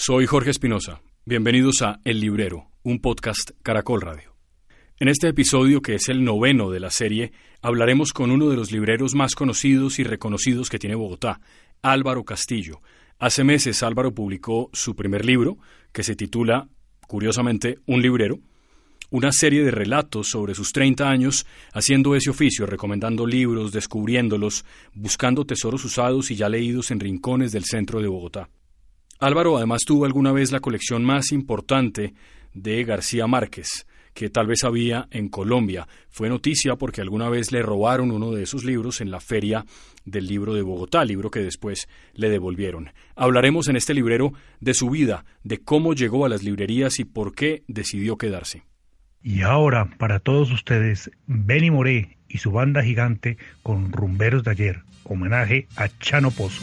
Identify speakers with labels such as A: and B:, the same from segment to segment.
A: Soy Jorge Espinosa. Bienvenidos a El Librero, un podcast Caracol Radio. En este episodio, que es el noveno de la serie, hablaremos con uno de los libreros más conocidos y reconocidos que tiene Bogotá, Álvaro Castillo. Hace meses Álvaro publicó su primer libro, que se titula, curiosamente, Un librero, una serie de relatos sobre sus 30 años haciendo ese oficio, recomendando libros, descubriéndolos, buscando tesoros usados y ya leídos en rincones del centro de Bogotá. Álvaro además tuvo alguna vez la colección más importante de García Márquez, que tal vez había en Colombia. Fue noticia porque alguna vez le robaron uno de esos libros en la feria del libro de Bogotá, libro que después le devolvieron. Hablaremos en este librero de su vida, de cómo llegó a las librerías y por qué decidió quedarse.
B: Y ahora, para todos ustedes, Benny Moré y su banda gigante con Rumberos de ayer, homenaje a Chano Pozo.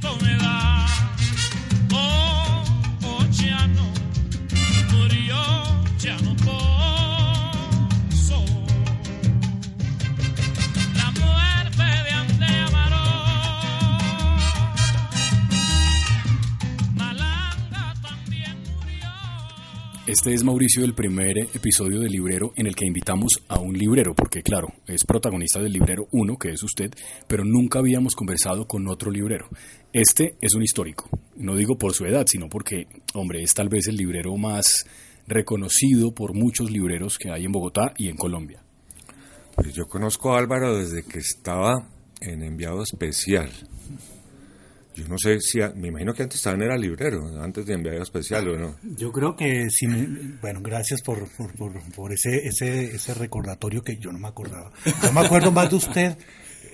A: Este es Mauricio del primer episodio del librero en el que invitamos a un librero, porque claro, es protagonista del librero 1, que es usted, pero nunca habíamos conversado con otro librero. Este es un histórico, no digo por su edad, sino porque, hombre, es tal vez el librero más reconocido por muchos libreros que hay en Bogotá y en Colombia.
C: Pues yo conozco a Álvaro desde que estaba en enviado especial. Yo no sé si, me imagino que antes también era librero, antes de enviado especial o no.
B: Yo creo que sí, bueno, gracias por, por, por, por ese, ese, ese recordatorio que yo no me acordaba. Yo me acuerdo más de usted,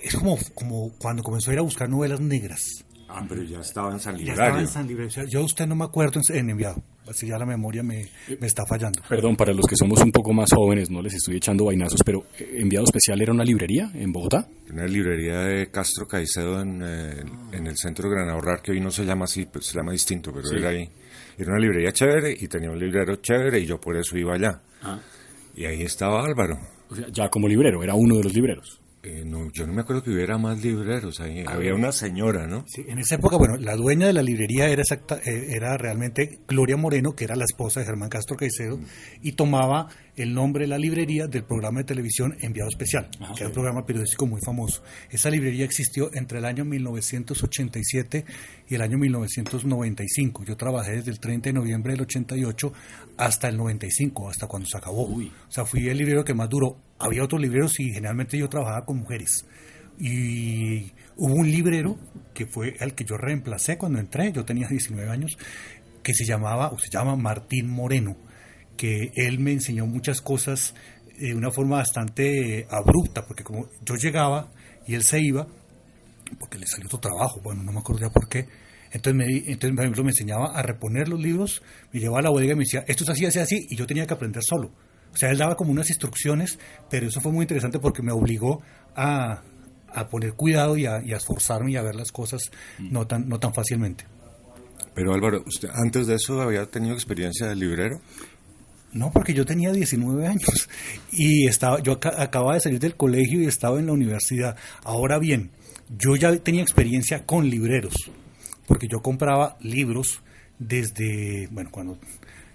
B: es como, como cuando comenzó a ir a buscar novelas negras.
C: Ah, pero ya estaba en San
B: Ya estaba en San Libre. O sea, yo usted no me acuerdo en, en enviado, así ya la memoria me, me está fallando.
A: Perdón, para los que somos un poco más jóvenes, no les estoy echando vainazos, pero eh, Enviado Especial era una librería en Bogotá.
C: Una librería de Castro Caicedo en, eh, en el centro de Gran Ahorrar, que hoy no se llama así, pues se llama distinto, pero era ahí. Era una librería chévere y tenía un librero chévere y yo por eso iba allá. Y ahí estaba Álvaro.
A: O sea, ya como librero, era uno de los libreros.
C: Eh, no, yo no me acuerdo que hubiera más libreros ahí. Había una señora, ¿no?
B: Sí, en esa época, bueno, la dueña de la librería era exacta, eh, era realmente Gloria Moreno, que era la esposa de Germán Castro Caicedo, y tomaba el nombre de la librería del programa de televisión Enviado Especial, que era un programa periodístico muy famoso. Esa librería existió entre el año 1987 y el año 1995. Yo trabajé desde el 30 de noviembre del 88 hasta el 95, hasta cuando se acabó. O sea, fui el librero que más duró. Había otros libreros y generalmente yo trabajaba con mujeres. Y hubo un librero que fue el que yo reemplacé cuando entré, yo tenía 19 años, que se llamaba, o se llama Martín Moreno, que él me enseñó muchas cosas de una forma bastante eh, abrupta, porque como yo llegaba y él se iba, porque le salió otro trabajo, bueno, no me acuerdo ya por qué. Entonces, me, entonces, por ejemplo, me enseñaba a reponer los libros, me llevaba a la bodega y me decía, esto es así, así, así, y yo tenía que aprender solo. O sea, él daba como unas instrucciones, pero eso fue muy interesante porque me obligó a, a poner cuidado y a, y a esforzarme y a ver las cosas no tan, no tan fácilmente.
C: Pero Álvaro, ¿usted antes de eso había tenido experiencia de librero?
B: No, porque yo tenía 19 años y estaba, yo aca- acababa de salir del colegio y estaba en la universidad. Ahora bien, yo ya tenía experiencia con libreros, porque yo compraba libros desde, bueno, cuando,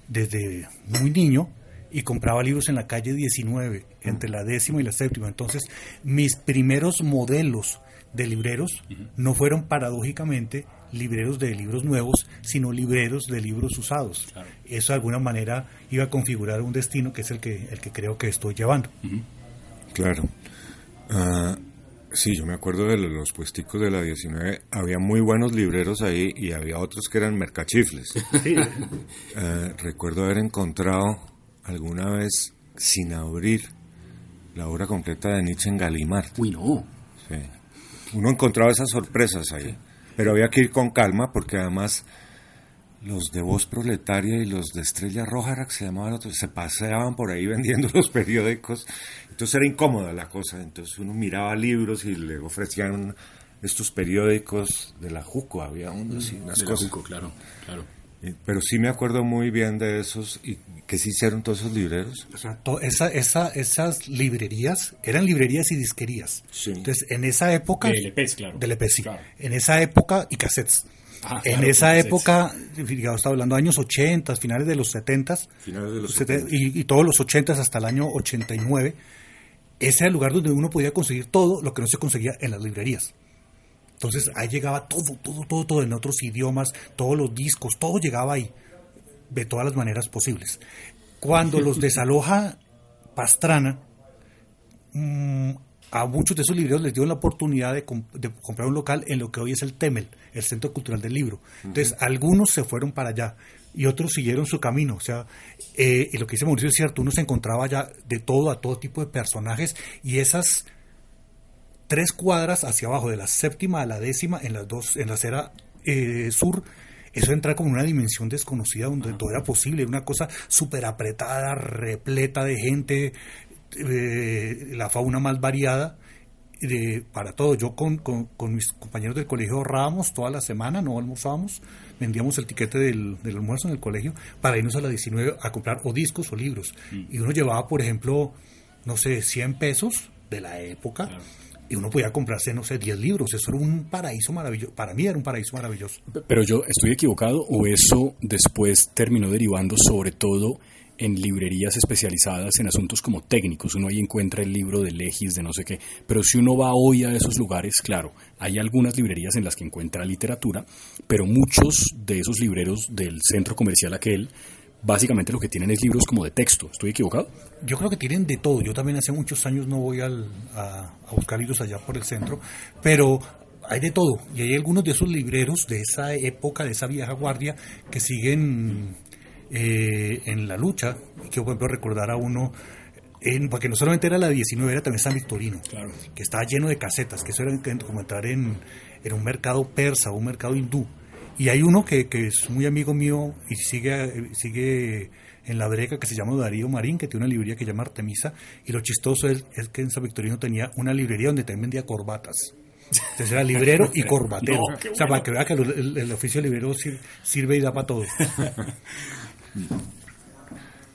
B: desde muy niño y compraba libros en la calle 19, entre la décima y la séptima. Entonces, mis primeros modelos de libreros no fueron paradójicamente libreros de libros nuevos, sino libreros de libros usados. Eso de alguna manera iba a configurar un destino que es el que, el que creo que estoy llevando.
C: Claro. Ah, sí, yo me acuerdo de los puesticos de la 19. Había muy buenos libreros ahí y había otros que eran mercachifles.
B: Sí.
C: Eh, recuerdo haber encontrado alguna vez sin abrir la obra completa de Nietzsche en Gallimard.
A: Uy, no.
C: Sí. Uno encontraba esas sorpresas ahí, pero había que ir con calma porque además los de Voz Proletaria y los de Estrella Roja, que se llamaban otros, se paseaban por ahí vendiendo los periódicos, entonces era incómoda la cosa, entonces uno miraba libros y le ofrecían estos periódicos de la Juco, había unos y unas
A: De la
C: cosas.
A: Juco, claro, claro.
C: Eh, Pero sí me acuerdo muy bien de esos y que se hicieron todos esos libreros.
B: O sea, to- esa, esa, esas librerías eran librerías y disquerías.
C: Sí.
B: Entonces, en esa época.
A: De LPs, claro.
B: De LPs, sí.
A: Claro.
B: En esa época, y cassettes.
A: Ah,
B: en
A: claro,
B: esa época, digamos, estaba hablando de años 80, finales de los 70,
C: Finales de los
B: sete-
C: 70.
B: y, y todos los 80 hasta el año 89, ese era el lugar donde uno podía conseguir todo lo que no se conseguía en las librerías. Entonces ahí llegaba todo, todo, todo, todo en otros idiomas, todos los discos, todo llegaba ahí, de todas las maneras posibles. Cuando los desaloja Pastrana, mm, a muchos de esos libreros les dio la oportunidad de, com- de comprar un local en lo que hoy es el Temel, el Centro Cultural del Libro. Entonces, algunos se fueron para allá y otros siguieron su camino. O sea, eh, y lo que dice Mauricio es cierto, uno se encontraba allá de todo, a todo tipo de personajes y esas tres cuadras hacia abajo, de la séptima a la décima, en las dos, en la acera eh, sur, eso entra como una dimensión desconocida donde todo era posible, una cosa súper apretada, repleta de gente, eh, la fauna más variada. de- para todo, yo con, con- con mis compañeros del colegio ahorrábamos toda la semana, no almorzábamos, vendíamos el tiquete del, del almuerzo en el colegio para irnos a la 19 a comprar o discos o libros. Y uno llevaba, por ejemplo, no sé, 100 pesos de la época y uno podía comprarse, no sé, 10 libros. Eso era un paraíso maravilloso. Para mí era un paraíso maravilloso.
A: Pero yo estoy equivocado o eso después terminó derivando sobre todo en librerías especializadas en asuntos como técnicos. Uno ahí encuentra el libro de Legis, de no sé qué. Pero si uno va hoy a esos lugares, claro, hay algunas librerías en las que encuentra literatura, pero muchos de esos libreros del centro comercial aquel, básicamente lo que tienen es libros como de texto. ¿Estoy equivocado?
B: Yo creo que tienen de todo. Yo también hace muchos años no voy al- a, a buscar libros allá por el centro, pero hay de todo. Y hay algunos de esos libreros de esa época, de esa vieja guardia, que siguen eh, en la lucha. Y que, por ejemplo, recordar a uno, en, porque no solamente era la 19, era también San Victorino,
A: Claro.
B: que estaba lleno de casetas, que eso era como entrar en, en un mercado persa, un mercado hindú. Y hay uno que, que es muy amigo mío y sigue, sigue en la breca que se llama Darío Marín, que tiene una librería que se llama Artemisa. Y lo chistoso es, es que en San Victorino tenía una librería donde también vendía corbatas. Entonces era librero y corbatero.
A: No,
B: o sea, para que vea que el, el- el oficio de librero sir- sirve y da para todo.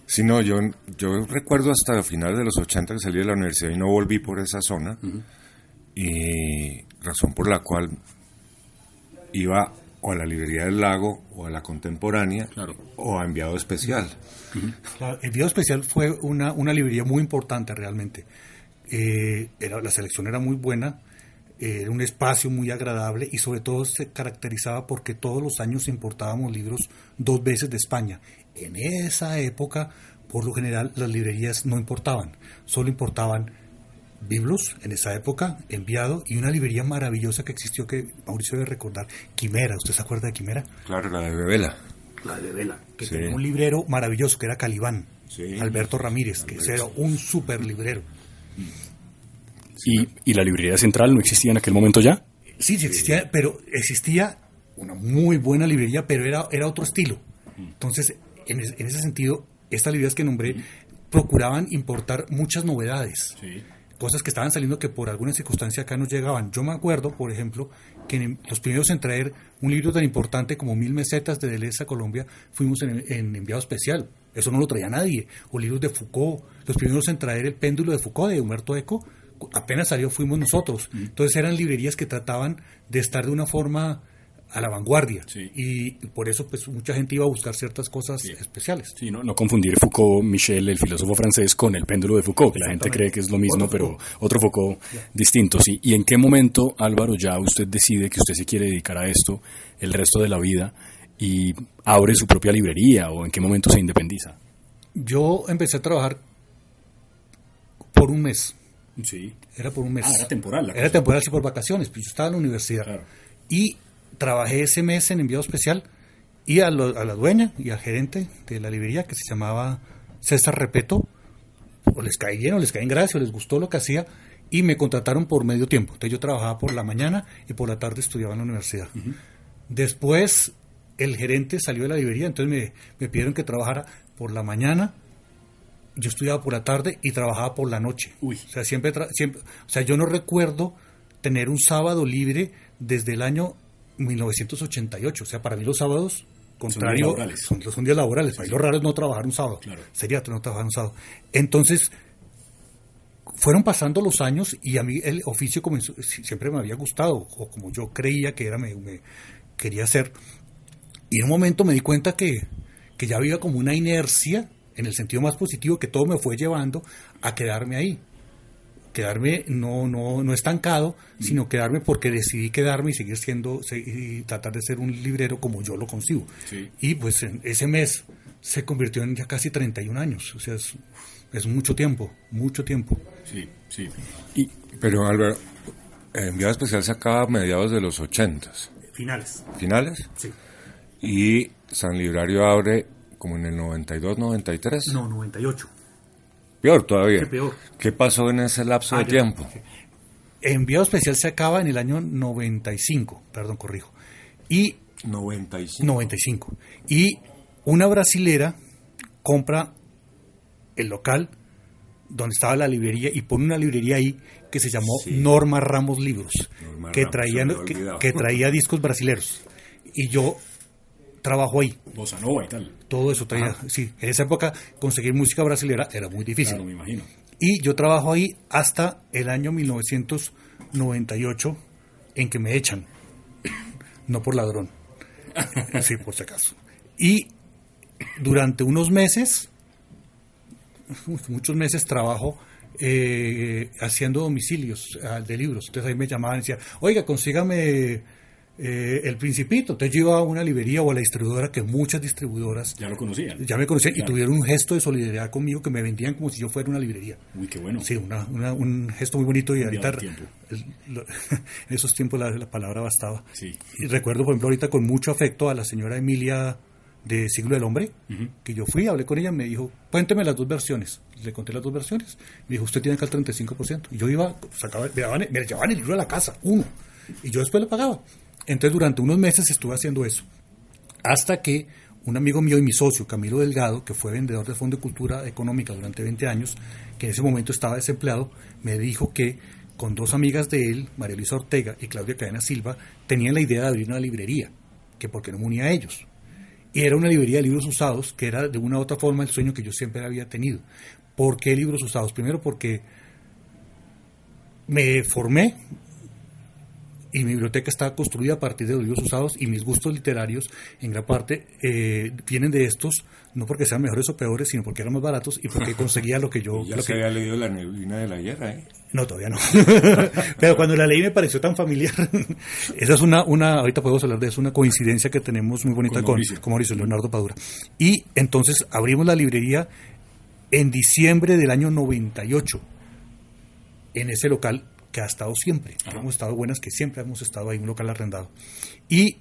C: Sí, no, yo, yo recuerdo hasta finales de los 80 que salí de la universidad y no volví por esa zona. Y razón por la cual iba o a la librería del lago o a la contemporánea
A: Claro.
C: o a enviado especial.
B: Claro, el video especial fue una, una librería muy importante realmente. Eh, era, la selección era muy buena, eh, era un espacio muy agradable y sobre todo se caracterizaba porque todos los años importábamos libros dos veces de España. En esa época, por lo general, las librerías no importaban, solo importaban biblos en esa época, enviado, y una librería maravillosa que existió que Mauricio debe recordar, Quimera, ¿usted se acuerda de Quimera?
C: Claro, la de Bebela.
B: la de Vela, que
C: Sí.
B: tenía un librero maravilloso que era Calibán,
C: Sí.
B: Alberto Ramírez, que era un super librero.
A: ¿Y, ¿Y la librería central no existía en aquel momento ya?
B: Sí, sí existía, pero existía una muy buena librería, pero era, era otro estilo. Entonces, en, es- en ese sentido, estas librerías que nombré procuraban importar muchas novedades. Cosas que estaban saliendo que por alguna circunstancia acá no llegaban. Yo me acuerdo, por ejemplo, que en- los primeros en traer un libro tan importante como Mil Mesetas de Deleuze a Colombia fuimos en, en enviado especial. Eso no lo traía nadie. O libros de Foucault. Los primeros en traer El péndulo de Foucault de Humberto Eco, apenas salió fuimos nosotros. Entonces eran librerías que trataban de estar de una forma a la vanguardia.
A: Sí.
B: Y por eso pues mucha gente iba a buscar ciertas cosas especiales.
A: Sí, no, no confundir Foucault, Michel, el filósofo francés, con el péndulo de Foucault, que la gente cree que es lo mismo,
B: Otro
A: pero
B: Foucault.
A: otro Foucault distinto, sí. ¿Y en qué momento, Álvaro, ya usted decide que usted se quiere dedicar a esto el resto de la vida y abre su propia librería o en qué momento se independiza?
B: Yo empecé a trabajar por un mes.
A: Sí.
B: Era por un mes.
A: Ah, era temporal la
B: Era
A: cosa.
B: temporal, sí, por vacaciones. Pues yo estaba en la universidad.
A: Claro.
B: Y trabajé ese mes en enviado especial y a, lo- a la dueña y al gerente de la librería que se llamaba César Repeto, o les caí bien, o les caí en gracia, o les gustó lo que hacía, y me contrataron por medio tiempo. Entonces yo trabajaba por la mañana y por la tarde estudiaba en la universidad. Después el gerente salió de la librería, entonces me, me pidieron que trabajara por la mañana, yo estudiaba por la tarde y trabajaba por la noche.
A: Uy.
B: O sea, siempre, siempre, o sea, yo no recuerdo tener un sábado libre desde el año 1988. O sea, para mí los sábados, contrario,
A: laborales.
B: son, son días laborales. Para mí lo raro es no trabajar un sábado.
A: Claro.
B: Sería no trabajar un sábado. Entonces, fueron pasando los años y a mí el oficio comenzó, si- siempre me había gustado, o como yo creía que era, me, me quería hacer. Y en un momento me di cuenta que, que ya había como una inercia, en el sentido más positivo, que todo me fue llevando a quedarme ahí. Quedarme no, no, no estancado, sino quedarme porque decidí quedarme y seguir siendo, y tratar de ser un librero como yo lo consigo.
A: Sí.
B: Y pues en ese mes se convirtió en ya casi 31 años. O sea, es, es mucho tiempo, mucho tiempo.
A: Sí, sí. Y
C: Pero Álvaro, Enviado Especial se acaba a mediados de los 80,
B: Finales.
C: finales,
B: Sí.
C: y San Librario abre como en el 92, 93.
B: No, 98.
C: Peor todavía.
B: Qué peor.
C: ¿Qué pasó en ese lapso
B: Ah,
C: de
B: ya.
C: tiempo?
B: Enviado especial se acaba en el año 95, perdón, corrijo. Y
C: 95.
B: 95. Y una brasilera compra el local donde estaba la librería y pone una librería ahí que se llamó Norma Ramos Libros,
C: Norma
B: que
C: Ramos,
B: traía, que, que traía discos brasileros. Y yo trabajo ahí.
A: Bossa Nova y tal.
B: Todo eso traía. Sí, en esa época conseguir música brasilera era muy difícil.
A: Claro, me imagino.
B: Y yo trabajo ahí hasta el año 1998 en que me echan. No por ladrón. Sí, por si acaso. Y durante unos meses, muchos meses trabajo eh, haciendo domicilios ah, de libros. Entonces ahí me llamaban y decían, oiga, consígame eh, El Principito. Entonces yo iba a una librería o a la distribuidora que muchas distribuidoras
A: Ya lo conocían.
B: ya me conocían y tuvieron un gesto de solidaridad conmigo que me vendían como si yo fuera una librería.
A: Uy, qué bueno.
B: Sí, una, una- un gesto muy bonito y ahorita
A: el
B: lo- en esos tiempos la, la palabra bastaba.
A: Sí.
B: Y recuerdo, por ejemplo, ahorita con mucho afecto a la señora Emilia de Siglo del Hombre, que yo fui, hablé con ella, me dijo, cuénteme las dos versiones. Le conté las dos versiones. Me dijo, usted tiene acá el 35%. Y yo iba, sacaba, me, daban- me llevaban el libro a la casa, uno. Y yo después le pagaba. Entonces, durante unos meses estuve haciendo eso. Hasta que un amigo mío y mi socio, Camilo Delgado, que fue vendedor de Fondo de Cultura Económica durante 20 años, que en ese momento estaba desempleado, me dijo que con dos amigas de él, María Luisa Ortega y Claudia Cadena Silva, tenían la idea de abrir una librería, que por qué no me unía a ellos. Y era una librería de libros usados, que era de una u otra forma el sueño que yo siempre había tenido. ¿Por qué libros usados? Primero porque me formé y mi biblioteca está construida a partir de los libros usados y mis gustos literarios en gran parte eh, vienen de estos, no porque sean mejores o peores, sino porque eran más baratos y porque conseguía lo que yo...
C: Ya
B: lo
C: se
B: que-
C: había leído La neblina de la guerra, ¿eh?
B: no, todavía no. Pero cuando la leí me pareció tan familiar. Esa es una, una, ahorita podemos hablar de eso, una coincidencia que tenemos muy bonita
A: Con
B: con,
A: Mauricio.
B: con Mauricio Leonardo Padura. Y entonces abrimos la librería en diciembre del año 98 en ese local que ha estado siempre, que hemos estado buenas, que siempre hemos estado ahí, un local arrendado. Y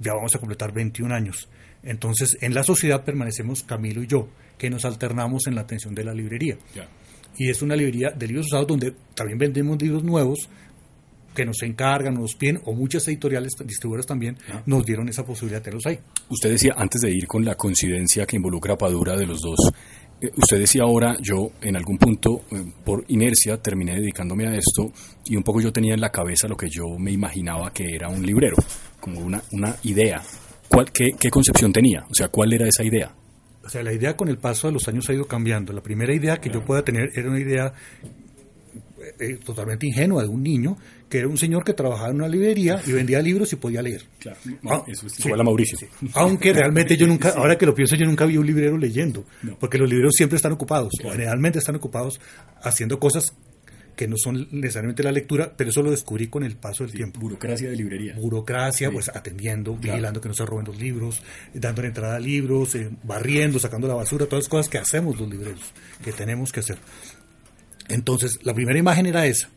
B: ya vamos a completar 21 años. Entonces, en la sociedad permanecemos Camilo y yo, que nos alternamos en la atención de la librería
A: Ya.
B: y es una librería de libros usados donde también vendemos libros nuevos que nos encargan, nos piden, o muchas editoriales, distribuidoras también,
A: Ah.
B: nos dieron esa posibilidad de tenerlos ahí.
A: Usted decía, antes de ir con la coincidencia que involucra a Padura de los dos, usted decía ahora, yo en algún punto, eh, por inercia, terminé dedicándome a esto y un poco yo tenía en la cabeza lo que yo me imaginaba que era un librero, como una, una idea. ¿Cuál, qué, ¿Qué concepción tenía? O sea, ¿cuál era esa idea?
B: O sea, la idea con el paso de los años ha ido cambiando. La primera idea que yo pueda tener era una idea eh, eh, totalmente ingenua de un niño, que era un señor que trabajaba en una librería y vendía libros y podía leer.
A: Claro,
B: Ah,
A: eso es
B: sí.
A: igual a Mauricio.
B: Aunque realmente yo nunca, ahora que lo pienso, yo nunca vi un librero leyendo, porque los libreros siempre están ocupados, o generalmente están ocupados haciendo cosas que no son necesariamente la lectura, pero eso lo descubrí con el paso del tiempo.
A: Burocracia de librería.
B: Burocracia, pues atendiendo, vigilando que no se roben los libros, dando entrada a libros, eh, barriendo, sacando la basura, todas las cosas que hacemos los libreros, que tenemos que hacer. Entonces, la primera imagen era esa.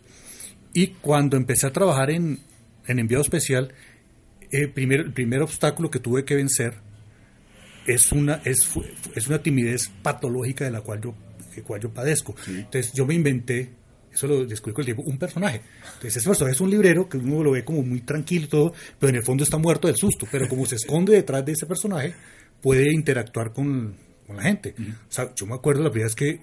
B: Y cuando empecé a trabajar en, en enviado especial, eh, el primer obstáculo que tuve que vencer es una, es, es una timidez patológica de la cual yo el cual yo padezco. Entonces yo me inventé, eso lo descubrí con el tiempo, un personaje. Entonces ese personaje es un librero que uno lo ve como muy tranquilo y todo, pero en el fondo está muerto del susto. Pero como se esconde detrás de ese personaje, puede interactuar con, con la gente. O sea, yo me acuerdo la primera vez que,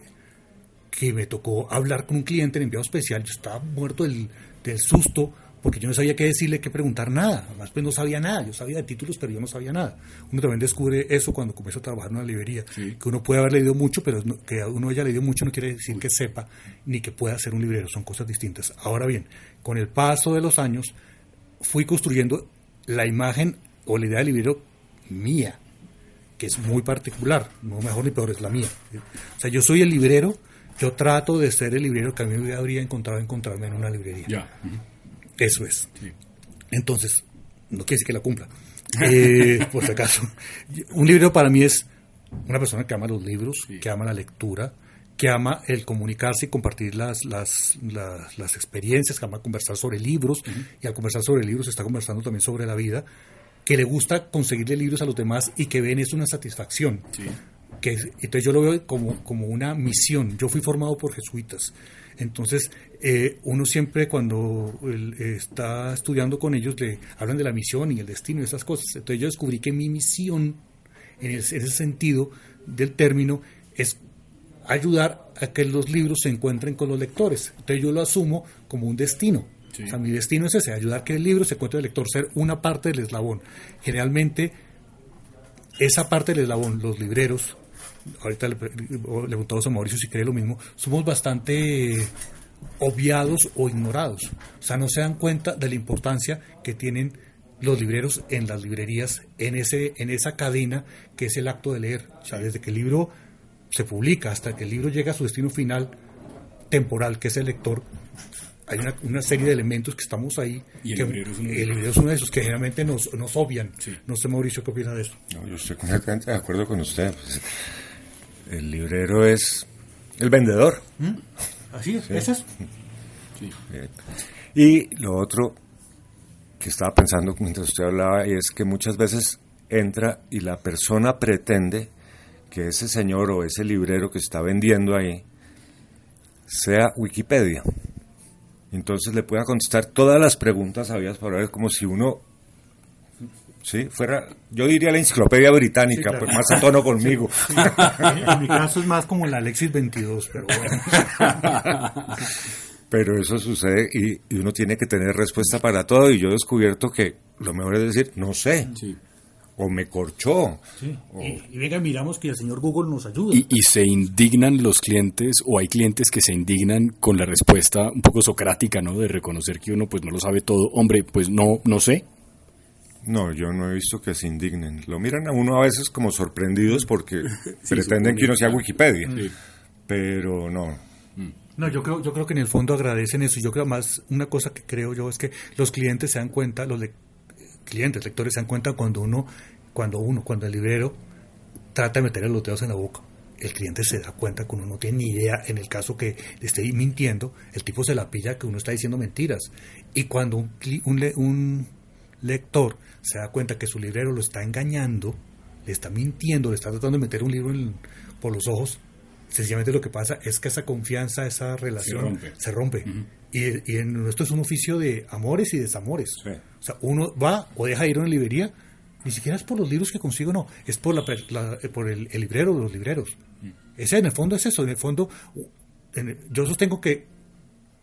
B: que me tocó hablar con un cliente en enviado especial, yo estaba muerto del, del susto porque yo no sabía qué decirle, qué preguntar, nada. Además, pues no sabía nada. Yo sabía de títulos, pero yo no sabía nada. Uno también descubre eso cuando comienza a trabajar en una librería. Que uno puede haber leído mucho, pero no- que uno haya leído mucho no quiere decir que sepa ni que pueda ser un librero. Son cosas distintas. Ahora bien, con el paso de los años, fui construyendo la imagen o la idea del librero mía, que es muy particular. No mejor ni peor, es la mía. O sea, yo soy el librero. Yo trato de ser el librero que a mí me habría encontrado encontrarme en una librería.
A: Ya.
B: Eso es. Entonces, no quiere decir que la cumpla. Eh, por si acaso. Un libro para mí es una persona que ama los libros, que ama la lectura, que ama el comunicarse y compartir las, las, las, las experiencias, que ama conversar sobre libros, y al conversar sobre libros está conversando también sobre la vida, que le gusta conseguirle libros a los demás y que ven eso una satisfacción. Que, entonces yo lo veo como, como una misión. Yo fui formado por jesuitas. Entonces, eh, uno siempre cuando está estudiando con ellos le hablan de la misión y el destino y esas cosas. Entonces yo descubrí que mi misión, en, el- en ese sentido del término, es ayudar a que los libros se encuentren con los lectores. Entonces yo lo asumo como un destino. O sea, mi destino es ese, ayudar a que el libro se encuentre el lector, ser una parte del eslabón. Generalmente, esa parte del eslabón, los libreros, ahorita le, le preguntamos a Mauricio si cree lo mismo, somos bastante obviados o ignorados. O sea, no se dan cuenta de la importancia que tienen los libreros en las librerías, en, ese, en esa cadena que es el acto de leer. O sea, desde que el libro se publica hasta que el libro llega a su destino final temporal, que es el lector, hay una, una serie de elementos que estamos ahí.
A: Y el
B: que-
A: librero es uno de
B: el librero es uno de esos que generalmente nos, nos obvian. No sé, Mauricio, ¿qué opina de eso?
C: No, yo estoy completamente de acuerdo con usted. Pues, el librero es el vendedor.
B: Así es, ese es.
C: Eh, Y lo otro que estaba pensando mientras usted hablaba es que muchas veces entra y la persona pretende que ese señor o ese librero que está vendiendo ahí sea Wikipedia. Entonces le pueda contestar todas las preguntas habidas por haber como si uno sí fuera yo diría la enciclopedia británica,
B: Sí, claro.
C: pues más a tono conmigo.
B: En mi caso es más como la Alexis 22, pero bueno.
C: Pero eso sucede y, y uno tiene que tener respuesta para todo y yo he descubierto que lo mejor es decir, no sé,
A: Sí.
C: o me corchó.
B: Y, y venga, miramos que el señor Google nos ayuda.
A: Y, y se indignan los clientes, o hay clientes que se indignan con la respuesta un poco socrática, ¿no? De reconocer que uno pues no lo sabe todo. Hombre, pues no, no sé.
C: No, yo no he visto que se indignen. Lo miran a uno a veces como sorprendidos porque pretenden que uno sea Wikipedia. Pero no.
B: No, yo creo, yo creo que en el fondo agradecen eso. Yo creo más, una cosa que creo yo es que los clientes se dan cuenta, los le- clientes, lectores se dan cuenta cuando uno, cuando uno, cuando el librero trata de meterle los dedos en la boca. El cliente se da cuenta que uno no tiene ni idea, en el caso que le esté mintiendo, el tipo se la pilla que uno está diciendo mentiras. Y cuando un, cli- un, le- un lector se da cuenta que su librero lo está engañando, le está mintiendo, le está tratando de meter un libro en- por los ojos, sencillamente lo que pasa es que esa confianza, esa relación
A: rompe.
B: se rompe. y, y en esto es un oficio de amores y desamores.
C: Sí.
B: O sea, uno va o deja ir a una librería, ni siquiera es por los libros que consigo, no, es por, la, eh, por el, el librero de los libreros. Ese en el fondo es eso, en el fondo en yo sostengo que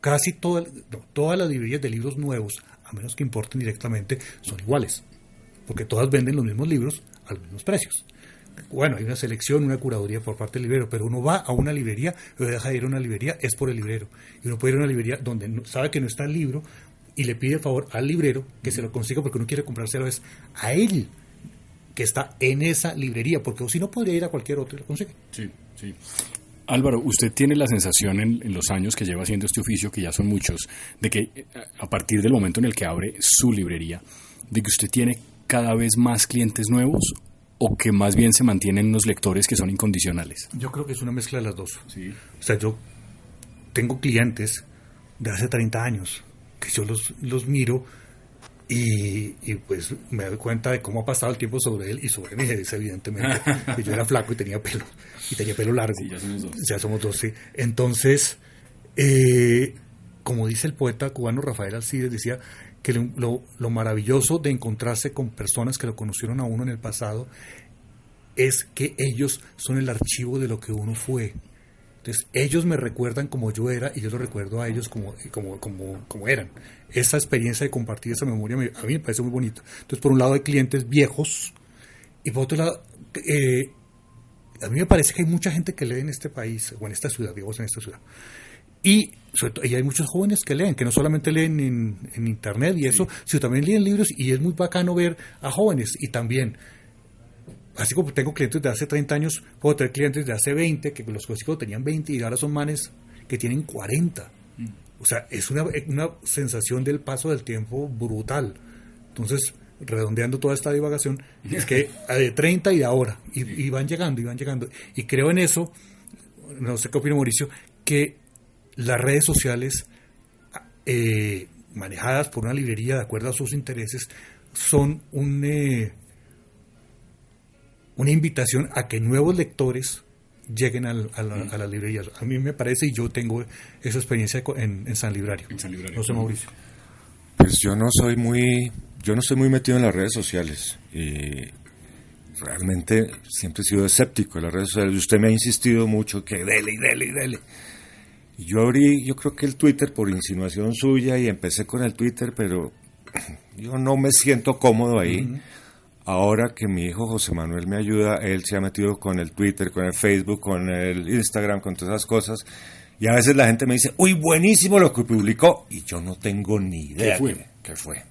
B: casi toda, no, todas las librerías de libros nuevos, a menos que importen directamente, son iguales, porque todas venden los mismos libros a los mismos precios. Bueno, hay una selección, una curaduría por parte del librero, pero uno va a una librería, o deja de ir a una librería, es por el librero. Y uno puede ir a una librería donde sabe que no está el libro y le pide el favor al librero que se lo consiga porque uno quiere comprárselo es a él, que está en esa librería, porque si no podría ir a cualquier otro y lo consigue.
A: Sí, sí. Álvaro, usted tiene la sensación en, en los años que lleva haciendo este oficio, que ya son muchos, de que eh, a partir del momento en el que abre su librería, de que usted tiene cada vez más clientes nuevos o que más bien se mantienen unos lectores que son incondicionales.
B: Yo creo que es una mezcla de las dos.
A: Sí.
B: O sea, yo tengo clientes de hace 30 años que yo los, los miro Y, y, pues me doy cuenta de cómo ha pasado el tiempo sobre él y sobre mí, es evidentemente. que yo era flaco y tenía pelo, y tenía pelo largo.
A: Sí, ya somos dos.
B: Ya somos dos, sí. Entonces, eh, como dice el poeta cubano Rafael Alcides, decía que lo, lo- lo maravilloso de encontrarse con personas que lo conocieron a uno en el pasado es que ellos son el archivo de lo que uno fue. Entonces, ellos me recuerdan como yo era y yo los recuerdo a ellos como, como, como, como eran. Esa experiencia de compartir esa memoria me- a mí me parece muy bonito. Entonces, por un lado hay clientes viejos y por otro lado, eh, a mí me parece que hay mucha gente que lee en este país, o en esta ciudad, digamos en esta ciudad. Y, sobre todo, y hay muchos jóvenes que leen, que no solamente leen en, en internet y eso, sino también leen libros y es muy bacano ver a jóvenes y también así como tengo clientes de hace 30 años, puedo tener clientes de hace 20, que los consigo tenían 20 y ahora son manes que tienen 40. O sea, es una, una sensación del paso del tiempo brutal. Entonces, redondeando toda esta divagación, es que de 30 y de ahora, y, y van llegando, y van llegando. Y creo en eso, no sé qué opina Mauricio, que las redes sociales eh, manejadas por una librería de acuerdo a sus intereses son un... eh, una invitación a que nuevos lectores lleguen al- a, la- a las librerías. A mí me parece, y yo tengo esa experiencia en, en San Librario.
A: En San Librario.
B: No sé, Mauricio.
C: Pues yo no soy muy, yo no estoy muy metido en las redes sociales y realmente siempre he sido escéptico de las redes sociales. Usted me ha insistido mucho que dele y dele y dele. Y yo abrí, yo creo que el Twitter por insinuación suya y empecé con el Twitter, pero yo no me siento cómodo ahí. Ahora que mi hijo José Manuel me ayuda, él se ha metido con el Twitter, con el Facebook, con el Instagram, con todas esas cosas. Y a veces la gente me dice, uy, buenísimo lo que publicó. Y yo no tengo ni idea
A: fue?
C: de qué fue.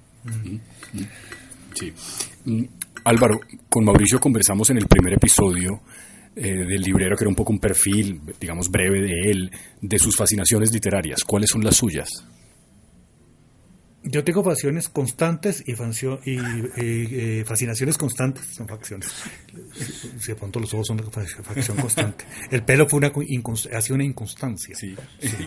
A: Sí. Mm, Álvaro, con Mauricio conversamos en el primer episodio eh, del librero, que era un poco un perfil, digamos, breve de él, de sus fascinaciones literarias. ¿Cuáles son las suyas?
B: Yo tengo pasiones constantes y, y, eh, fascinaciones constantes, son facciones. Si de pronto los ojos son una fa- facción constante. El pelo fue una, co- incons- ha sido una inconstancia.
A: sí.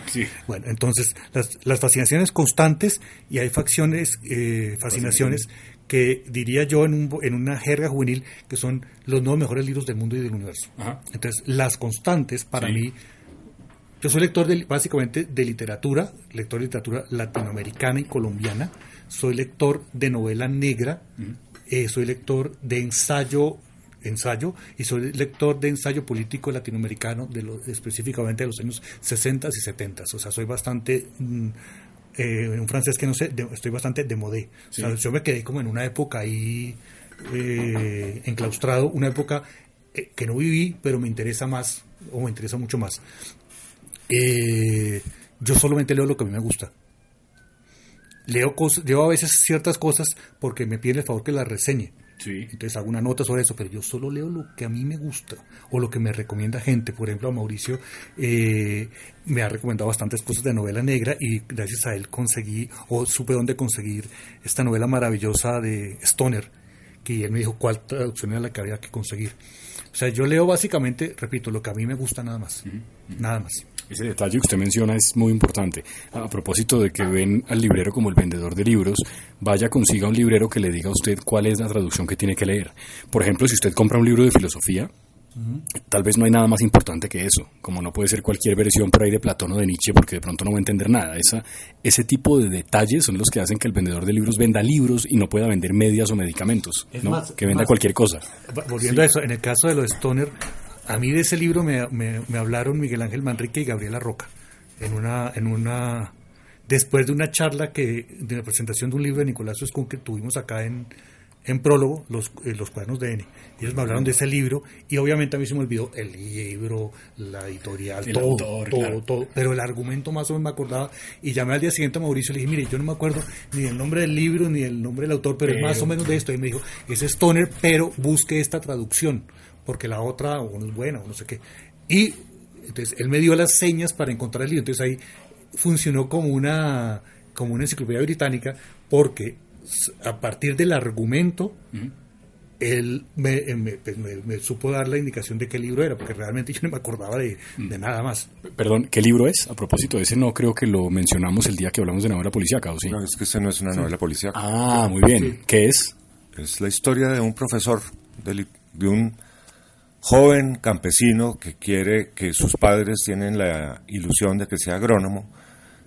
A: sí.
B: Bueno, entonces, las, las fascinaciones constantes y hay facciones, eh, fascinaciones que diría yo en, un, en una jerga juvenil que son los nuevos mejores libros del mundo y del universo.
A: Ajá.
B: Entonces, las constantes para
A: Sí.
B: mí, yo soy lector de, básicamente de literatura, lector de literatura latinoamericana y colombiana, soy lector de novela negra, eh, soy lector de ensayo ensayo y soy lector de ensayo político latinoamericano de los específicamente de los años 60 y 70 o sea soy bastante mm, eh, un francés que no sé de- estoy bastante de modé. O sea, yo me quedé como en una época ahí eh, enclaustrado una época eh, que no viví pero me interesa más o me interesa mucho más Eh, yo solamente leo lo que a mí me gusta leo leo a veces ciertas cosas porque me piden el favor que las reseñe
A: Sí.
B: entonces hago una nota sobre eso, pero yo solo leo lo que a mí me gusta o lo que me recomienda gente. Por ejemplo, a Mauricio eh, me ha recomendado bastantes cosas de novela negra y gracias a él conseguí o supe dónde conseguir esta novela maravillosa de Stoner, que él me dijo cuál traducción era la que había que conseguir. O sea, yo leo básicamente, repito, lo que a mí me gusta nada más. Nada más.
A: Ese detalle que usted menciona es muy importante. A propósito de que ven al librero como el vendedor de libros, vaya consiga un librero que le diga a usted cuál es la traducción que tiene que leer. Por ejemplo, si usted compra un libro de filosofía, tal vez no hay nada más importante que eso, como no puede ser cualquier versión por ahí de Platón o de Nietzsche, porque de pronto no va a entender nada. Esa, ese tipo de detalles son los que hacen que el vendedor de libros venda libros y no pueda vender medias o medicamentos, ¿no?
B: más,
A: que venda
B: más.
A: cualquier cosa.
B: Volviendo a eso, en el caso de los Stoner, a mí de ese libro me, me- me hablaron Miguel Ángel Manrique y Gabriela Roca en una en una después de una charla que de la presentación de un libro de Nicolás Escún que tuvimos acá en en prólogo los, eh, los cuadernos de N. Ellos me hablaron de ese libro y obviamente a mí se me olvidó el libro, la editorial,
A: El
B: todo,
A: autor,
B: todo,
A: claro.
B: todo. Pero el argumento más o menos me acordaba y llamé al día siguiente a Mauricio y le dije, mire, yo no me acuerdo ni el nombre del libro ni el nombre del autor, pero, es más o menos de esto. Y me dijo, es Stoner, pero busque esta traducción, porque la otra o no es buena o no sé qué. Y entonces él me dio las señas para encontrar el libro. Entonces ahí funcionó como una, como una enciclopedia británica, porque a partir del argumento él me, eh, me- pues, me- me supo dar la indicación de qué libro era, porque realmente yo no me acordaba de, de nada más.
A: Perdón, ¿qué libro es? A propósito, ese no creo que lo mencionamos el día que hablamos de novela policíaca, ¿o sí?
C: No, es que este no es una novela policíaca.
A: Ah, muy bien. ¿Qué es?
C: Es la historia de un profesor, de, de un joven campesino que quiere que sus padres tienen la ilusión de que sea agrónomo,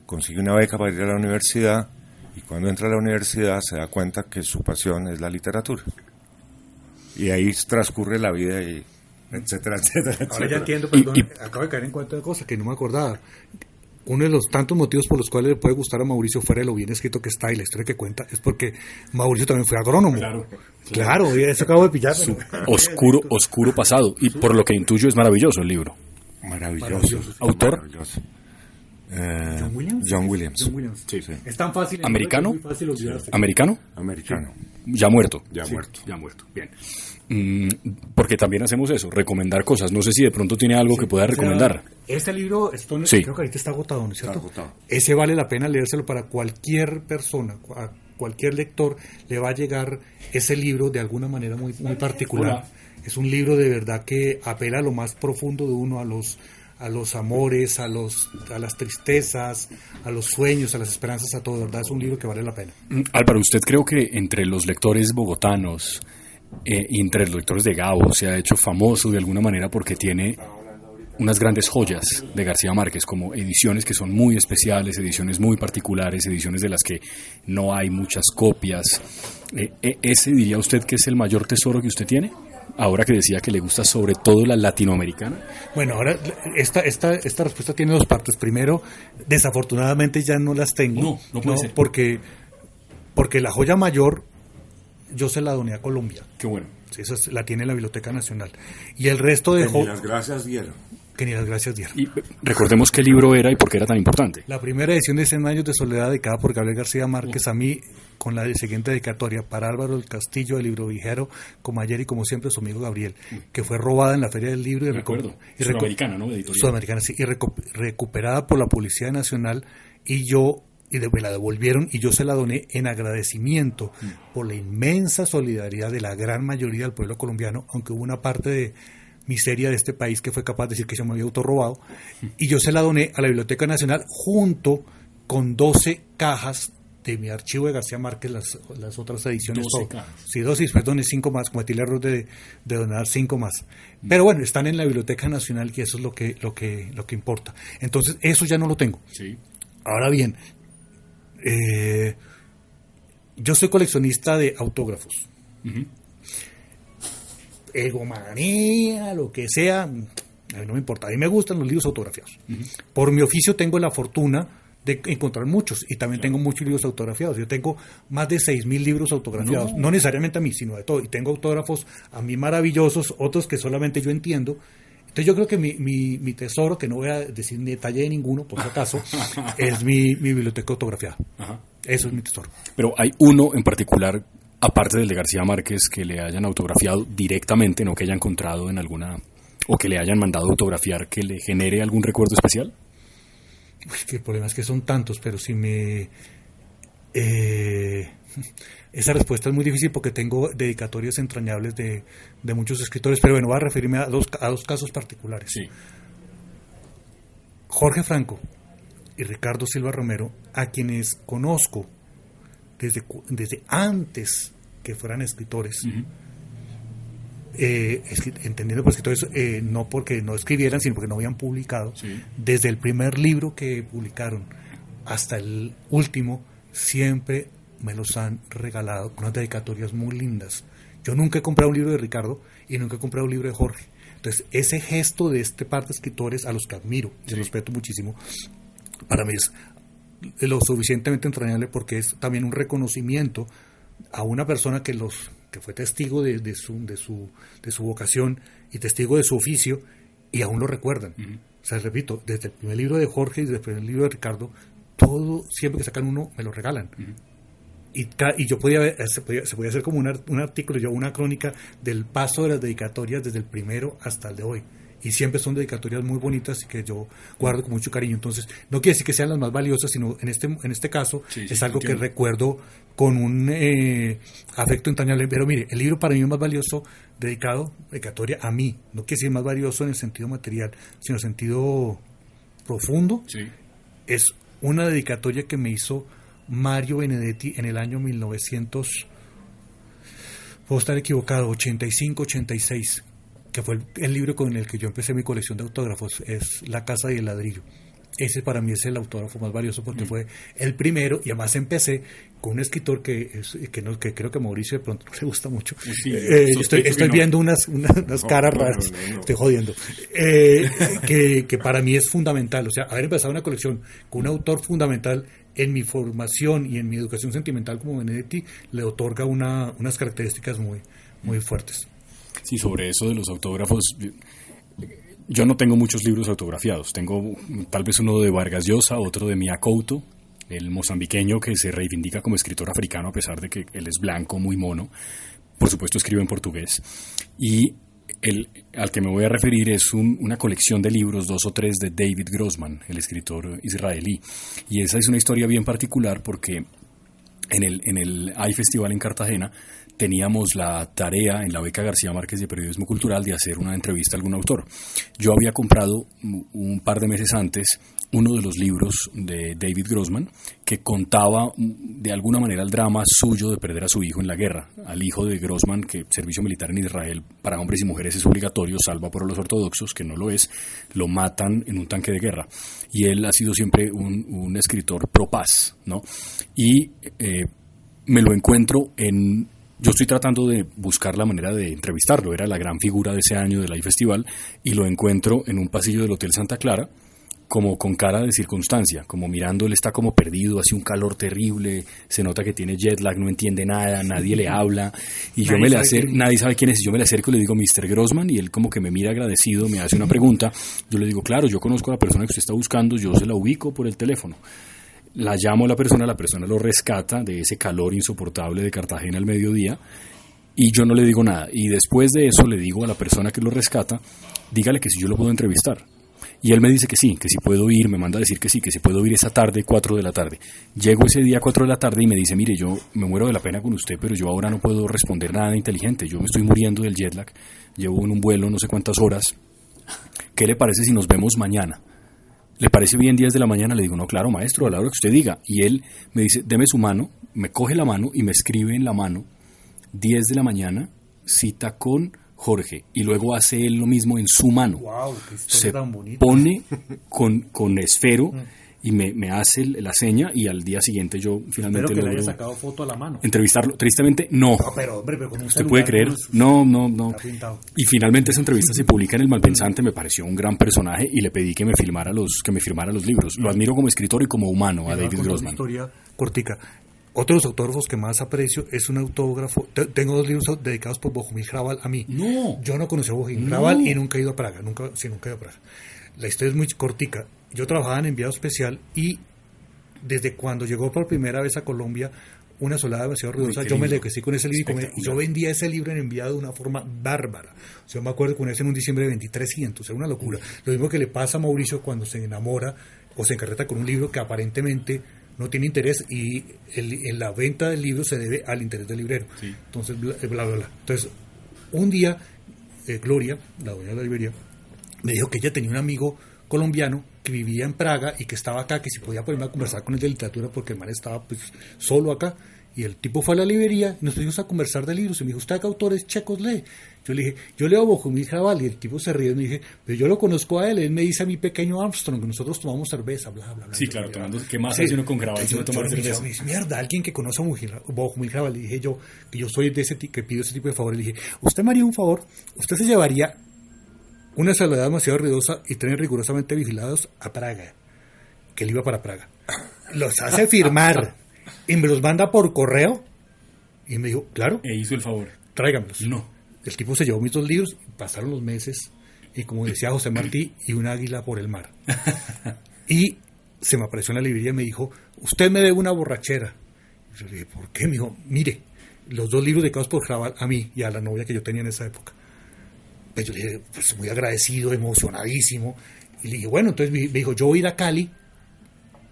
C: consigue una beca para ir a la universidad y cuando entra a la universidad se da cuenta que su pasión es la literatura. Y ahí transcurre la vida y etcétera, etcétera,
B: Ahora ya entiendo, perdón,
A: Y-
B: acabo de caer en cuenta de cosas que no me acordaba. Uno de los tantos motivos por los cuales le puede gustar a Mauricio fuera de lo bien escrito que está y la historia que cuenta es porque Mauricio también fue agrónomo. Claro, claro, y eso acabo de pillar.
A: Oscuro, oscuro pasado. Y por lo que intuyo es maravilloso el libro.
C: Maravilloso.
B: Maravilloso.
A: ¿Autor?
C: Maravilloso. Eh,
B: John Williams.
C: John Williams.
B: John Williams.
C: Sí, sí.
B: Es tan fácil.
A: ¿Americano?
B: fácil.
A: ¿Americano?
C: Americano.
A: Ya muerto.
C: Ya muerto.
A: Ya muerto. Bien. Mm, porque también hacemos eso, recomendar cosas. No sé si de pronto tiene algo que pueda
B: O sea,
A: recomendar.
B: Este libro, esto no-
A: Sí.
B: creo que ahorita está agotado, ¿no es cierto?
C: agotado.
B: Ese vale la pena leérselo para cualquier persona, a cualquier lector le va a llegar ese libro de alguna manera muy, muy particular.
A: Hola.
B: Es un libro de verdad que apela a lo más profundo de uno, a los a los amores, a los a las tristezas, a los sueños, a las esperanzas, a todo, de verdad es un libro que vale la pena.
A: Mm, Álvaro, ¿usted creo que entre los lectores bogotanos eh, y entre los lectores de Gabo se ha hecho famoso de alguna manera porque tiene unas grandes joyas de García Márquez, como ediciones que son muy especiales, ediciones muy particulares, ediciones de las que no hay muchas copias. Eh, eh, ¿Ese diría usted que es el mayor tesoro que usted tiene? Ahora que decía que le gusta sobre todo la latinoamericana.
B: Bueno, ahora esta, esta, esta respuesta tiene dos partes. Primero, desafortunadamente ya no las tengo.
A: No, no puede ser.
B: Porque, porque la joya mayor yo se la doné a Colombia.
A: Qué bueno.
B: Sí, esa es- la tiene la Biblioteca Nacional. Y el resto de
C: Que ni las gracias dieron.
B: que ni las gracias dieron.
A: Y eh, recordemos qué libro era y por qué era tan importante.
B: La primera edición de 100 años de soledad dedicada por Gabriel García Márquez a mí con la siguiente dedicatoria para Álvaro del Castillo, del libro Vigero, como ayer y como siempre su amigo Gabriel, que fue robada en la Feria del Libro y,
A: De acuerdo.
B: y
A: Sudamericana, ¿no? Editorial.
B: Sudamericana, sí, y recu- recuperada por la Policía Nacional y yo y me la devolvieron y yo se la doné en agradecimiento por la inmensa solidaridad de la gran mayoría del pueblo colombiano, aunque hubo una parte de miseria de este país que fue capaz de decir que yo me había autorrobado, y yo se la doné a la Biblioteca Nacional junto con 12 cajas de mi archivo de García Márquez, las, las otras ediciones.
A: 12
B: todo.
A: cajas.
B: Sí, dos doné cinco más, cometí el error de, de donar cinco más. Pero bueno, están en la Biblioteca Nacional y eso es lo que, lo que, lo que importa. Entonces, eso ya no lo tengo.
A: Sí.
B: Ahora bien, eh, yo soy coleccionista de autógrafos. Egomanía, lo que sea, a mí no me importa. A mí me gustan los libros autografiados. Por mi oficio tengo la fortuna de encontrar muchos y también tengo muchos libros autografiados. Yo tengo más de 6.000 libros autografiados, no. necesariamente a mí, sino de todo. Y tengo autógrafos a mí maravillosos, otros que solamente yo entiendo. Entonces yo creo que mi, mi, mi tesoro, que no voy a decir ni detalle de ninguno, por si acaso, es mi, mi biblioteca autografiada.
A: Ajá.
B: Eso es mi tesoro.
A: Pero hay uno en particular, aparte del de García Márquez, que le hayan autografiado directamente, no que haya encontrado en alguna, o que le hayan mandado autografiar, que le genere algún recuerdo especial.
B: Uy, que el problema es que son tantos, pero si me... eh, esa respuesta es muy difícil porque tengo dedicatorias entrañables de, de muchos escritores, pero bueno, voy a referirme a dos, a dos casos particulares. Jorge Franco y Ricardo Silva Romero, a quienes conozco desde, desde antes que fueran escritores, eh, escri- entendiendo por escritores, eh, no porque no escribieran, sino porque no habían publicado,
A: Sí.
B: desde el primer libro que publicaron hasta el último, siempre me los han regalado con unas dedicatorias muy lindas. Yo nunca he comprado un libro de Ricardo y nunca he comprado un libro de Jorge. Entonces, ese gesto de este par de escritores a los que admiro y respeto muchísimo, para mí es lo suficientemente entrañable porque es también un reconocimiento a una persona que los que fue testigo de, de su, de, su, de su vocación y testigo de su oficio y aún lo recuerdan. O sea, repito, desde el primer libro de Jorge y desde el primer libro de Ricardo, todo, siempre que sacan uno, me lo regalan. Y, y yo podía, ver- se podía, se podía hacer como un, ar- un artículo, yo una crónica del paso de las dedicatorias desde el primero hasta el de hoy. y siempre son dedicatorias muy bonitas y que yo guardo con mucho cariño. Entonces, no quiere decir que sean las más valiosas, sino en este, en este caso
A: Sí, sí,
B: es algo que recuerdo con un eh, afecto entrañable. Pero mire, el libro para mí es más valioso, dedicado, dedicatoria a mí. No quiere decir más valioso en el sentido material, sino en el sentido profundo.
A: Sí.
B: Es una dedicatoria que me hizo Mario Benedetti en el año 1900, puedo estar equivocado, 85, 86, que fue el, el libro con el que yo empecé mi colección de autógrafos, es La Casa y el Ladrillo. Ese para mí es el autógrafo más valioso porque fue el primero y además empecé con un escritor que, es, que, no, que creo que a Mauricio de pronto no le gusta mucho.
A: Sí,
B: Eh,
A: sospecho
B: estoy estoy
A: no.
B: viendo unas, unas, unas
C: No,
B: caras
C: no, no,
B: raras,
C: no, no.
B: estoy jodiendo, Eh, que, que para mí es fundamental. O sea, haber empezado una colección con un autor fundamental en mi formación y en mi educación sentimental como Benedetti le otorga una, unas características muy, muy fuertes.
A: Sí, sobre eso de los autógrafos, yo- no tengo muchos libros autografiados. Tengo tal vez uno de Vargas Llosa, otro de Mia Couto, el mozambiqueño que se reivindica como escritor africano a pesar de que él es blanco, muy mono. Por supuesto escribe en portugués. Y el al que me voy a referir es un- una colección de libros, dos o tres, de David Grossman, el escritor israelí. Y esa es una historia bien particular porque en el, en el AI Festival en Cartagena teníamos la tarea en la beca García Márquez de Periodismo Cultural de hacer una entrevista a algún autor. Yo había comprado un par de meses antes uno de los libros de David Grossman que contaba de alguna manera el drama suyo de perder a su hijo en la guerra, al hijo de Grossman que servicio militar en Israel para hombres y mujeres es obligatorio, salva por los ortodoxos, que no lo es, lo matan en un tanque de guerra. Y él ha sido siempre un, un escritor pro paz, ¿no? Y eh, me lo encuentro en... Yo estoy tratando de buscar la manera de entrevistarlo, era la gran figura de ese año del AI Festival, y lo encuentro en un pasillo del Hotel Santa Clara, como con cara de circunstancia, como mirando, él está como perdido, hace un calor terrible, se nota que tiene jet lag, no entiende nada, nadie le habla, y yo me le acerco, nadie sabe quién es, y yo me le acerco y le digo, Mr. Grossman, y él como que me mira agradecido, me hace una pregunta, yo le digo, claro, yo conozco a la persona que usted está buscando, yo se la ubico por el teléfono. La llamo a la persona, la persona lo rescata de ese calor insoportable de Cartagena al mediodía, y yo no le digo nada. Y después de eso le digo a la persona que lo rescata, dígale que si yo lo puedo entrevistar. Y él me dice que sí, que si puedo ir, me manda a decir que sí, que si puedo ir esa tarde, 4 de la tarde. Llego ese día 4 de la tarde y me dice, mire, yo me muero de la pena con usted, pero yo ahora no puedo responder nada inteligente. Yo me estoy muriendo del jet lag, llevo en un vuelo no sé cuántas horas. ¿Qué le parece si nos vemos mañana? ¿Le parece bien 10 de la mañana? Le digo, no, claro, maestro, a la hora que usted diga. Y él me dice, deme su mano, me coge la mano y me escribe en la mano 10 de la mañana, cita con Jorge. Y luego hace él lo mismo en su mano.
B: ¡Wow! ¡Qué
A: Se
B: tan
A: pone con, con esfero y me, me hace el- la seña y al día siguiente yo finalmente
B: Espero que le haya sacado foto a la mano.
A: entrevistarlo. Tristemente, no.
B: No, pero, hombre, pero
A: ¿Usted
B: celular,
A: puede creer? No, no, no. Y finalmente esa entrevista se publica en el Malpensante, me pareció un gran personaje y le pedí que me filmara los, que me firmara los libros. Lo admiro como escritor y como humano a David
B: contar una
A: Grossman.
B: historia cortica. Otro de los autógrafos que más aprecio es un autógrafo. te- Tengo dos libros dedicados por Bohumil Hrabal a mí.
A: No.
B: Yo no conocí a Bohumil
A: No.
B: Hrabal y nunca he ido a Praga. Nunca, sí, nunca he ido a Praga. La historia es muy cortica. Yo trabajaba en enviado especial y desde cuando llegó por primera vez a Colombia una solada demasiado ruidosa, yo me enloquecí con ese libro y yo vendía ese libro en enviado de una forma bárbara. O sea, yo me acuerdo con ese en un diciembre de 2300, era una locura. Lo mismo que le pasa a Mauricio cuando se enamora o se encarreta con un libro que aparentemente no tiene interés y el- en la venta del libro se debe al interés del librero. Entonces, bla, bla, bla, bla. Entonces, un día, eh, Gloria, la dueña de la librería, me dijo que ella tenía un amigo colombiano que vivía en Praga y que estaba acá, que si podía ponerme a conversar con él de literatura porque el man estaba pues solo acá. Y el tipo fue a la librería y nos pusimos a conversar de libros. Y me dijo, ¿usted qué autores checos lee? Yo le dije, yo leo Bohumil Hrabal. Y el tipo se ríe y me dije, pero yo lo conozco a él. Él me dice a mi pequeño Armstrong que nosotros tomamos cerveza, bla, bla, bla.
A: Sí, claro, tomando- ¿qué más hace uno con Hrabal
B: Yo-
A: sino
B: yo-
A: tomar cerveza?
B: me dice, mierda, alguien que conoce a Bohumil Hrabal. Le dije yo, que yo soy de ese que pido ese tipo de favores. Le dije, ¿usted me haría un favor? ¿Usted se llevaría una soledad demasiado ruidosa y tener rigurosamente vigilados a Praga, que él iba para Praga. Los hace firmar y me los manda por correo. Y me dijo, claro,
A: E hizo el favor.
B: tráigamelos.
A: No.
B: El tipo se llevó mis dos libros, pasaron los meses, y como decía José Martí, y un águila por el mar. Y se me apareció en la librería y me dijo, usted me debe una borrachera. Y yo le dije, ¿por qué? Me dijo, mire, los dos libros dedicados por Jabal a mí y a la novia que yo tenía en esa época. Pues yo le dije, pues muy agradecido, emocionadísimo. Y le dije, bueno, entonces me dijo, yo voy a ir a Cali.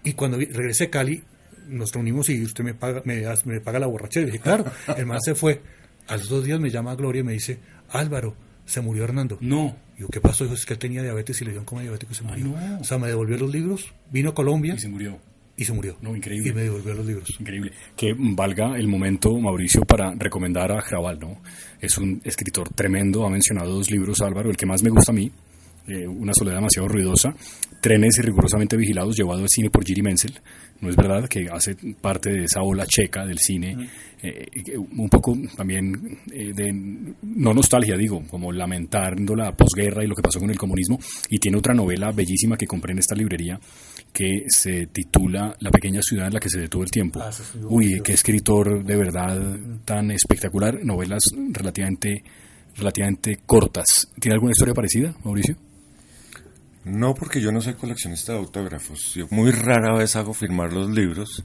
B: Y cuando regresé a Cali, nos reunimos y usted me paga, me, paga la borrachera. Y dije, claro, el man se fue. A los dos días me llama Gloria y me dice, Álvaro, se murió Hernando.
A: No.
B: Y yo, ¿qué pasó? Dijo, es que él tenía diabetes y le dio un coma diabético y se murió.
A: no.
B: O sea, me devolvió los libros, vino a Colombia
A: Y se murió.
B: Y se murió.
A: No, increíble.
B: Y me devolvió los libros.
A: Increíble. Que valga el momento, Mauricio, para recomendar a Jabal, ¿no? Es un escritor tremendo, ha mencionado dos libros, Álvaro, el que más me gusta a mí, eh, Una soledad demasiado ruidosa, Trenes rigurosamente vigilados, llevado al cine por Giri Menzel, ¿no es verdad? Que hace parte de esa ola checa del cine, eh, eh, un poco también eh, de, no nostalgia, digo, como lamentando la posguerra y lo que pasó con el comunismo, y tiene otra novela bellísima que compré en esta librería, que se titula La pequeña ciudad en la que se detuvo el tiempo.
B: Ah,
A: Uy, qué escritor de verdad tan espectacular. Novelas relativamente, relativamente cortas. ¿Tiene alguna historia parecida, Mauricio?
C: No, porque yo no soy coleccionista de autógrafos. Yo muy rara vez hago firmar los libros.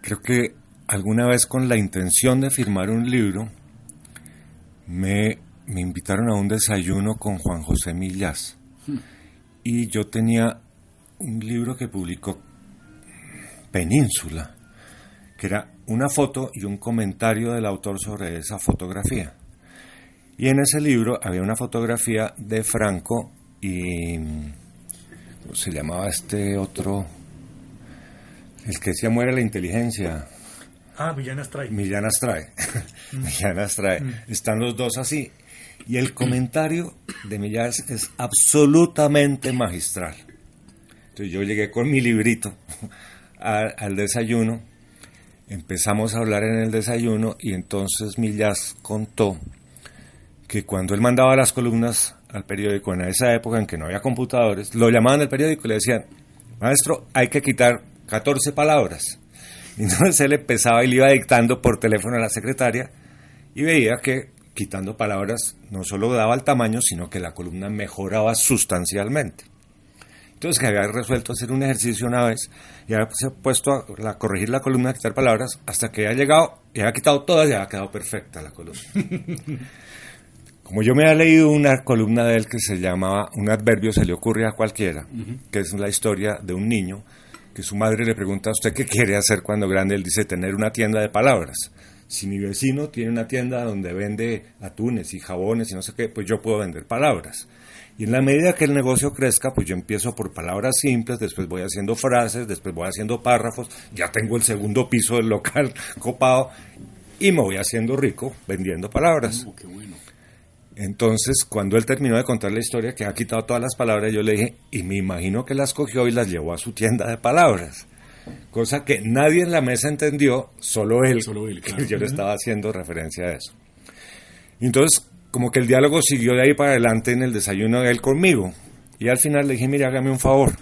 C: Creo que alguna vez con la intención de firmar un libro, me, me invitaron a un desayuno con Juan José Millás. Y yo tenía un libro que publicó Península, que era una foto y un comentario del autor sobre esa fotografía. Y en ese libro había una fotografía de Franco y ¿cómo se llamaba este otro? El que decía muere la inteligencia,
B: Ah, Villana Strike.
C: Millán Astrae. Millán Astrae. Están los dos así. Y el comentario de Millán es absolutamente magistral. Entonces yo llegué con mi librito a- al desayuno, empezamos a hablar en el desayuno y entonces Millás contó que cuando él mandaba las columnas al periódico en esa época en que no había computadores, lo llamaban del periódico y le decían, maestro, hay que quitar 14 palabras. Y entonces él empezaba y le iba dictando por teléfono a la secretaria y veía que quitando palabras no solo daba el tamaño, sino que la columna mejoraba sustancialmente. Entonces que había resuelto hacer un ejercicio una vez y había puesto a, corregir la columna, a quitar palabras, hasta que había llegado y había quitado todas y había quedado perfecta la columna. Como yo me había leído una columna de él que se llamaba Un adverbio se le ocurre a cualquiera, que es la historia de un niño que su madre le pregunta a usted qué quiere hacer cuando grande, él dice tener una tienda de palabras. Si mi vecino tiene una tienda donde vende atunes y jabones y no sé qué, pues yo puedo vender palabras. Y en la medida que el negocio crezca, pues yo empiezo por palabras simples, después voy haciendo frases, después voy haciendo párrafos, ya tengo el segundo piso del local copado y me voy haciendo rico vendiendo palabras.
A: qué bueno.
C: Entonces, cuando él terminó de contar la historia, que ha quitado todas las palabras, yo le dije, y me imagino que las cogió y las llevó a su tienda de palabras. Cosa que nadie en la mesa entendió, solo él,
A: Solo él,
C: que yo le estaba haciendo referencia a eso. Y entonces, como que el diálogo siguió de ahí para adelante en el desayuno de él conmigo. Y al final le dije, mire, hágame un favor.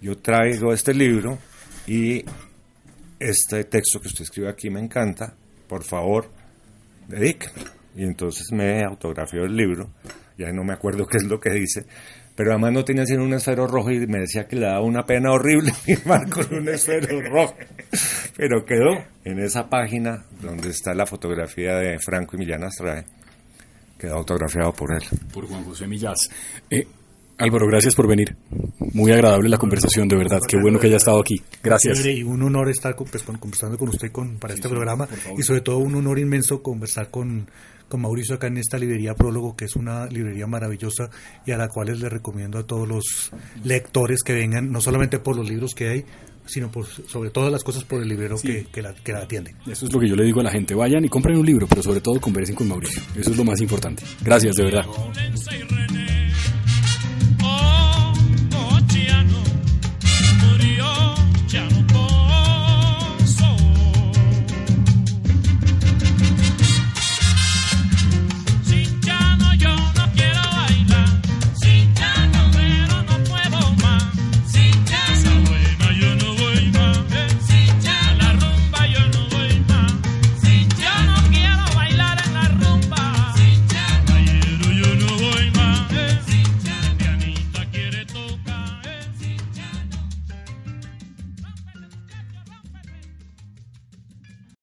C: Yo traigo este libro y este texto que usted escribe aquí me encanta. Por favor, dedíqueme. Y entonces me autografió el libro. Ya no me acuerdo qué es lo que dice. Pero además no tenía sino un esfero rojo y me decía que le daba una pena horrible firmar con un esfero rojo. Pero quedó en esa página donde está la fotografía de Franco y Millán Astrae. Quedó autografiado por él.
A: Por Juan José Millás. Eh, Álvaro, gracias por venir. Muy agradable la conversación, de verdad. Qué bueno que haya estado aquí. Gracias.
B: Y un honor estar con- pues, con- conversando con usted con, para este programa y sobre todo un honor inmenso conversar con, con Mauricio acá en esta librería Prólogo, que es una librería maravillosa y a la cual les recomiendo a todos los lectores que vengan, no solamente por los libros que hay, sino por, sobre todas las cosas por el librero que, que la, que la atiende.
A: Eso es lo que yo le digo a la gente. Vayan y compren un libro, pero sobre todo conversen con Mauricio. Eso es lo más importante. Gracias, de verdad.
D: Prudencia y René.